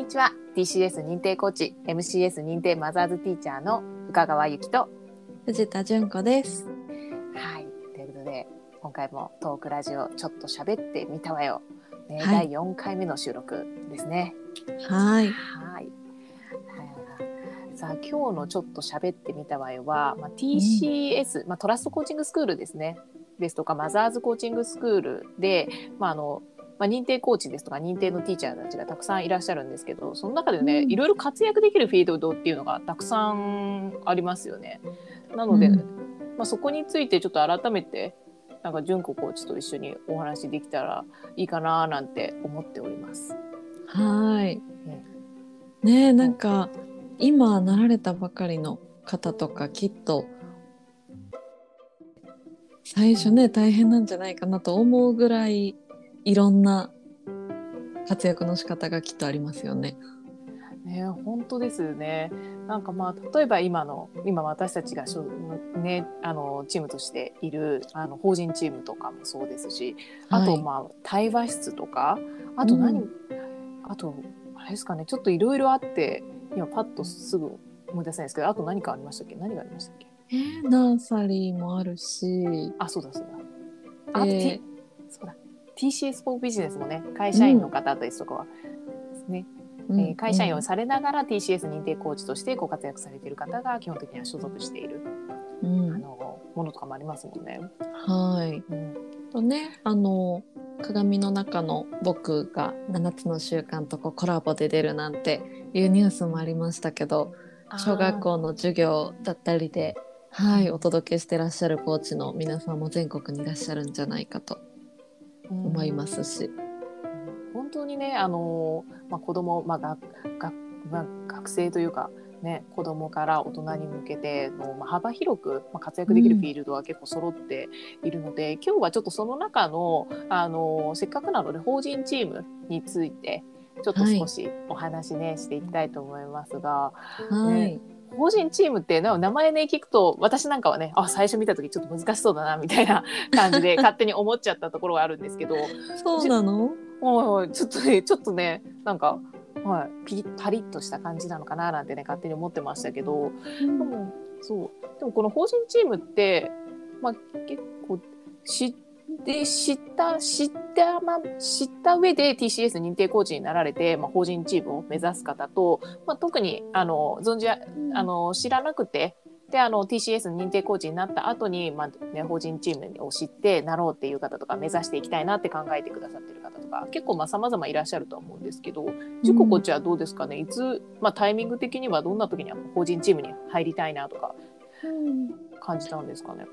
にちは。TCS 認定コーチ MCS 認定マザーズティーチャーの深川由紀と。藤田純子です。はい。ということで今回もトークラジオちょっと喋ってみたわよ、ねはい。第4回目の収録ですね。はい。はい。さあ今日のちょっと喋ってみたわよは、まあ、TCS、まあ、トラストコーチングスクールですね。ですとかマザーズコーチングスクールで、まああのまあ、認定コーチですとか認定のティーチャーたちがたくさんいらっしゃるんですけどその中でね、うんいろいろ活躍できるフィールドっていうのがたくさんありますよね。なので、うんまあ、そこについてちょっと改めてなんか純子コーチと一緒にお話できたらいいかななんて思っております。はいね。ねえ、なんか、今なられたばかりの方とか、きっと。最初ね、大変なんじゃないかなと思うぐらい、いろんな。活躍の仕方がきっとありますよね。ね、本当ですよね。なんかまあ例えば今の今私たちがしょねあのチームとしているあの法人チームとかもそうですし、あとはいまあ対話室とか、あと何、うあとあれですかねちょっといろいろあって今パッとすぐ思い出せないですけど、あと何かありましたっけ？何がありましたっけ？えーナーサリーもあるし。あそうだそうだ。あと、えー TCS フォービジネスもね会社員の方ですとかは、ですねうん。えー会社員をされながら TCS 認定コーチとしてご活躍されている方が基本的には所属している、うん。あのものとかもありますもんね。はい。うん。とねあの鏡の中の僕が7つの習慣とこうコラボで出るなんていうニュースもありましたけど小学校の授業だったりで、はい、お届けしてらっしゃるコーチの皆さんも全国にいらっしゃるんじゃないかと思いますし、本当にねあの、まあ、子供、まあががまあ、学生というか、ね、子供から大人に向けての、まあ、幅広く、まあ、活躍できるフィールドは結構揃っているので、今日はちょっとその中のあのせっかくなので法人チームについてちょっと少しお話ね、していきたいと思いますが。はい、ね法人チームってな名前ね聞くと私なんかはねあ最初見た時ちょっと難しそうだなみたいな 感じで勝手に思っちゃったところがあるんですけど。そうなの？おいちょっとねちょっとねなんか、はい、ピリッパリッとした感じなのかななんてね勝手に思ってましたけど。でもそう。でもこの法人チームって、まあ、結構知って知った知った、まあ、知った上で TCS 認定コーチになられて、まあ、法人チームを目指す方と、まあ、特にあの存じああの知らなくてであの TCS 認定コーチになった後にまあね、法人チームを知ってなろうっていう方とか目指していきたいなって考えてくださってる方とか結構まあ様々いらっしゃるとは思うんですけどジュココーチはどうですかね？いつ、まあ、タイミング的にはどんな時には法人チームに入りたいなとかうん。感じたんですかね？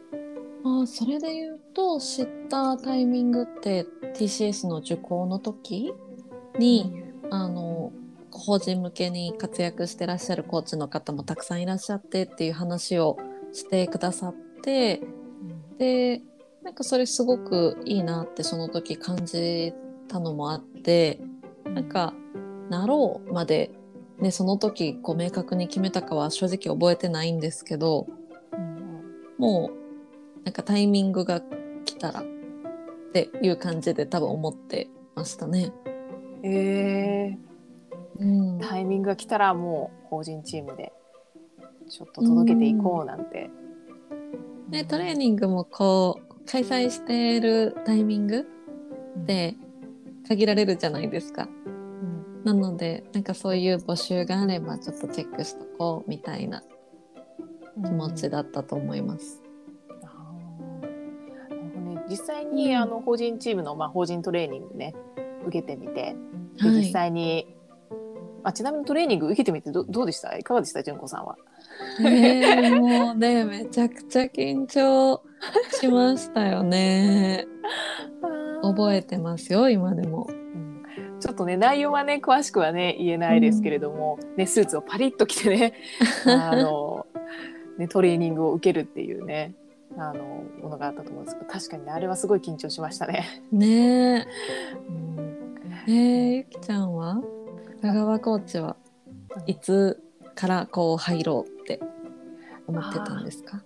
あそれで言うと知ったタイミングって TCS の受講の時に、あの法人向けに活躍してらっしゃるコーチの方もたくさんいらっしゃってっていう話をしてくださってでなんかそれすごくいいなってその時感じたのもあってなんか「なろう」まで、ね、その時こう明確に決めたかは正直覚えてないんですけどうん。もうなんかタイミングが来たらっていう感じで多分思ってましたね。えうんー、タイミングが来たらもう法人チームでちょっと届けていこうなんて。ね、トレーニングもこう開催してるタイミングで限られるじゃないですか。うんなのでなんかそういう募集があればちょっとチェックしとこうみたいな気持ちだったと思います。実際に、うん。あの法人チームの、まあ、法人トレーニングね受けてみてではい。実際に、あちなみにトレーニング受けてみてどどうでした？いかがでした？純子さんは。えーもうね めちゃくちゃ緊張しましたよね。覚えてますよ今でも。うん。ちょっとね内容はね詳しくはね言えないですけれども、ね、スーツをパリッと着てね あのねトレーニングを受けるっていうねあのものがあったと思うんですけど確かにねあれはすごい緊張しましたね。ねうんえ。えー、ゆきちゃんは？香川コーチはいつからこう入ろうって思ってたんですか？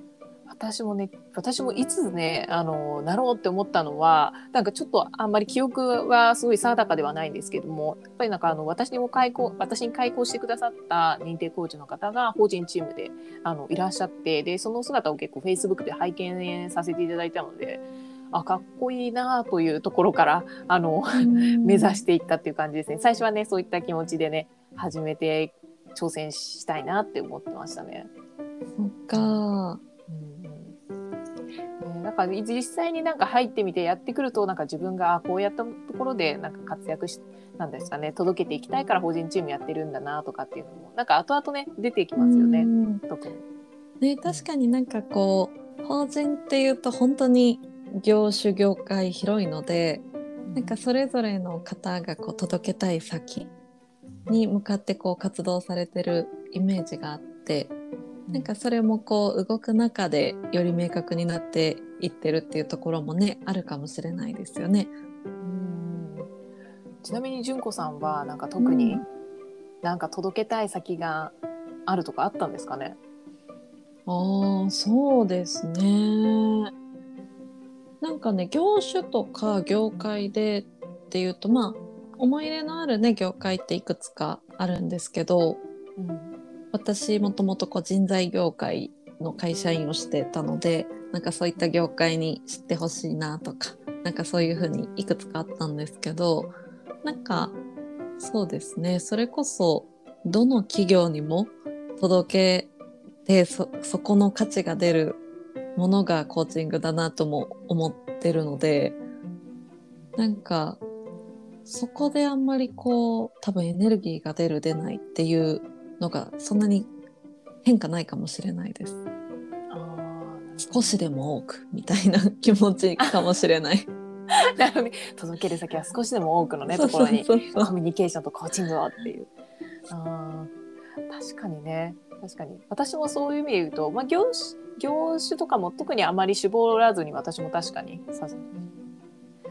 私もね私もいつねあのなろうって思ったのはなんかちょっとあんまり記憶はすごい定かではないんですけどもやっぱりなんかあの私にも開講私に開講してくださった認定コーチの方が法人チームであのいらっしゃってでその姿を結構フェイスブックで拝見させていただいたのであかっこいいなというところからあの目指していったっていう感じですね。最初はねそういった気持ちでね始めて挑戦したいなって思ってましたね。そっかなんか実際になんか入ってみてやってくるとなんか自分がこうやったところでなんか活躍しなんですかね届けていきたいから法人チームやってるんだなとかっていうのもなんか後々ね出てきますよね特に。ね確かになんかこう法人っていうと本当に業種業界広いのでなんかそれぞれの方がこう届けたい先に向かってこう活動されてるイメージがあってなんかそれもこう動く中でより明確になっていってるっていうところもねあるかもしれないですよね。うん。ちなみに純子さんはなんか特になんか届けたい先があるとかあったんですかね、うん、ああそうですね。なんかね業種とか業界でっていうとまあ思い入れのあるね業界っていくつかあるんですけど、うん、私もともと個人材業界の会社員をしてたのでなんかそういった業界に知ってほしいなとかなんかそういうふうにいくつかあったんですけどなんかそうですねそれこそどの企業にも届けてそこの価値が出るものがコーチングだなとも思ってるのでなんかそこであんまりこう多分エネルギーが出る出ないっていうのがそんなに変化ないかもしれないです。少しでも多くみたいな気持ちかもしれない。なるほど、ね、届ける先は少しでも多くのねところにコミュニケーションとコーチングをっていう。あ確かにね確かに私もそういう意味で言うと、まあ、業種業種とかも特にあまり絞らずに私も確かにさ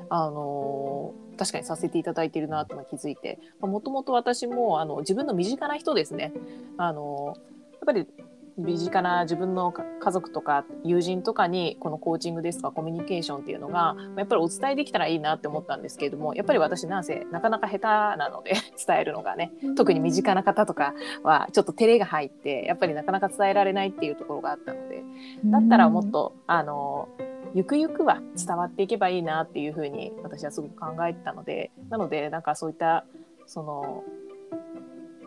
あのー、確かにさせていただいているなと気づいて。もともと私もあの自分の身近な人ですね。あのー、やっぱり身近な自分の家族とか友人とかにこのコーチングですとかコミュニケーションっていうのがやっぱりお伝えできたらいいなって思ったんですけれどもやっぱり私なんせなかなか下手なので 伝えるのがね特に身近な方とかはちょっと照れが入ってやっぱりなかなか伝えられないっていうところがあったのでだったらもっとあのゆくゆくは伝わっていけばいいなっていうふうに私はすごく考えてたのでなのでなんかそういったその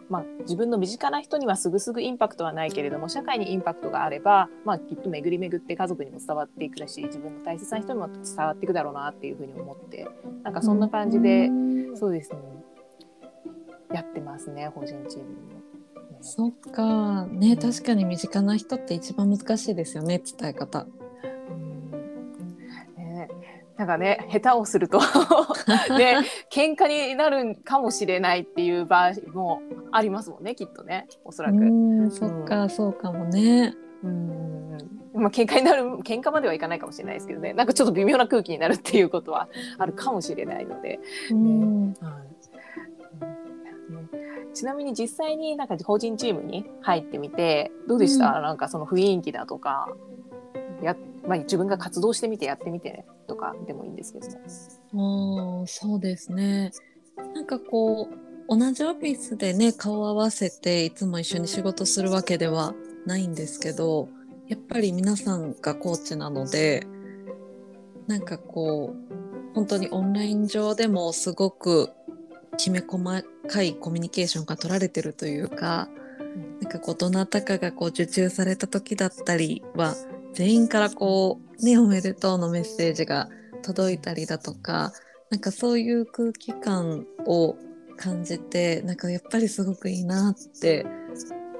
まあ、自分の身近な人にはすぐすぐインパクトはないけれども社会にインパクトがあれば、まあ、きっと巡り巡って家族にも伝わっていくだし自分の大切な人にも伝わっていくだろうなっていうふうに思ってなんかそんな感じで、そうですねやってますね法人チームも。そっかね確かに身近な人って一番難しいですよね伝え方。なんかね下手をすると。ね喧嘩になるかもしれないっていう場合もありますもんねきっとねおそらく。そっか、うん、そうかもね。うん。まあ喧嘩になる喧嘩まではいかないかもしれないですけどね。なんかちょっと微妙な空気になるっていうことはあるかもしれないので。うん。ちなみに実際になんか法人チームに入ってみてどうでした、うん、なんかその雰囲気だとかやまあ、自分が活動してみてやってみてとかでもいいんですけども。そうですね。なんかこう同じオフィスでね顔を合わせていつも一緒に仕事するわけではないんですけどやっぱり皆さんがコーチなのでなんかこう本当にオンライン上でもすごくきめ細かいコミュニケーションが取られてるというか、なんかこうどなたかがこう受注された時だったりは全員からこうねおめでとうのメッセージが届いたりだとかなんかそういう空気感を感じてなんかやっぱりすごくいいなって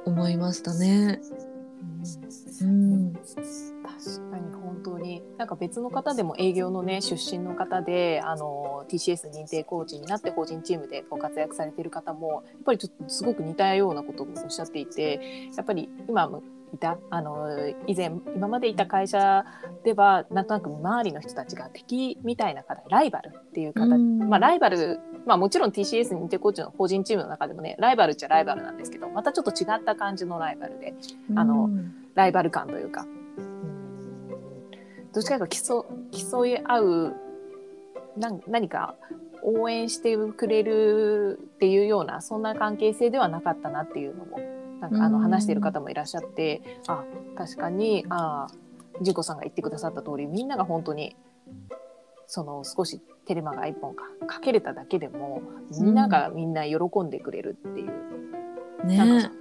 思いましたね。うん、確かに本当になんか別の方でも営業のね出身の方であの TCS 認定コーチになって法人チームでご活躍されてる方もやっぱりちょっとすごく似たようなことをおっしゃっていてやっぱり今いた。あの以前今までいた会社ではなんとなく周りの人たちが敵みたいな方ライバルっていう方、まあ、ライバル、まあ、もちろん TCS 認定コーチの法人チームの中でもねライバルっちゃライバルなんですけどまたちょっと違った感じのライバルであのライバル感というか。どっちかというと競競い合うなん何か応援してくれるっていうようなそんな関係性ではなかったなっていうのもなんかあの話している方もいらっしゃってあ確かにあ純子さんが言ってくださった通りみんなが本当にその少しテレマが一本かかけれただけでもみんながみんな喜んでくれるっていう、なんかね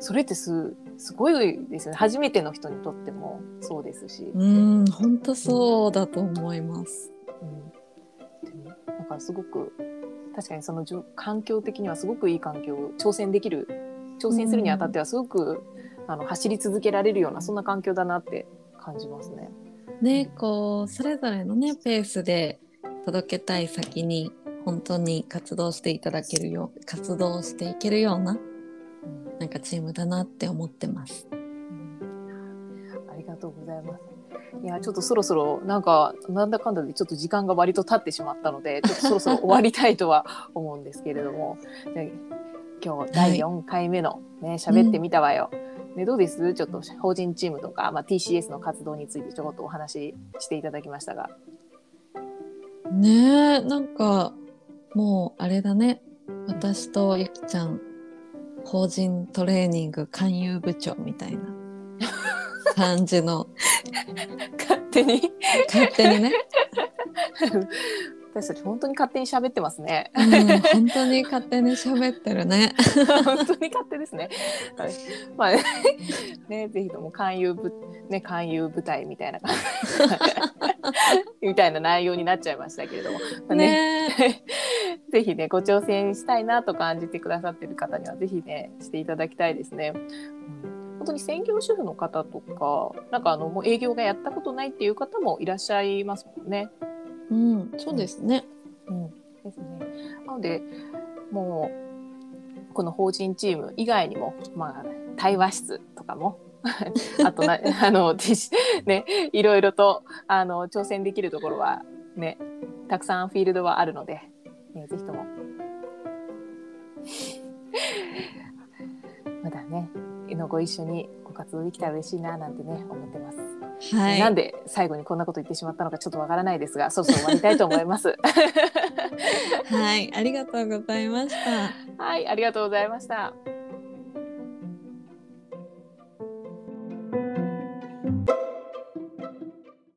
それってすすごいですね。初めての人にとってもそうですし、うん本当そうだと思います。うん、なんかすごく確かにその環境的にはすごくいい環境挑戦できる挑戦するにあたってはすごく、あの走り続けられるようなそんな環境だなって感じますね。ねこうそれぞれのねペースで届けたい先に本当に活動していただけるよう活動していけるようなうんなんかチームだなって思ってます。ありがとうございます。いやちょっとそろそろなんかなんだかんだでちょっと時間が割と経ってしまったのでちょっとそろそろ終わりたいとは思うんですけれども今日第4回目のね喋ってみたわよ。ね、どうです？ちょっと法人チームとか、まあ、TCS の活動についてちょこっとお話ししていただきましたが。ねえなんかもうあれだね。私とゆきちゃん法人トレーニング勧誘部長みたいな感じの。勝手に？勝手にね、私たち本当に勝手に喋ってますね。うん、本当に勝手に喋ってるね。本当に勝手ですね。はい、まあねぜひとも勧誘部ね勧誘部隊みたいなみたいな内容になっちゃいましたけれども、まあねね ぜひねご挑戦したいなと感じてくださってる方にはぜひねしていただきたいですね。うん本当に専業主婦の方とかなんかあのもう営業がやったことないっていう方もいらっしゃいますもんね。うん、そうですね。うん、ですね。なのでもうこの法人チーム以外にも、まあ、対話室とかもあとな あの、ね、いろいろとあの挑戦できるところはねたくさんフィールドはあるので、ね、ぜひとも まだねのご一緒にご活動できたら嬉しいななんてね思ってます。はい。なんで最後にこんなこと言ってしまったのかちょっとわからないですがそろそろ終わりたいと思います。はい、ありがとうございました。はい、ありがとうございました。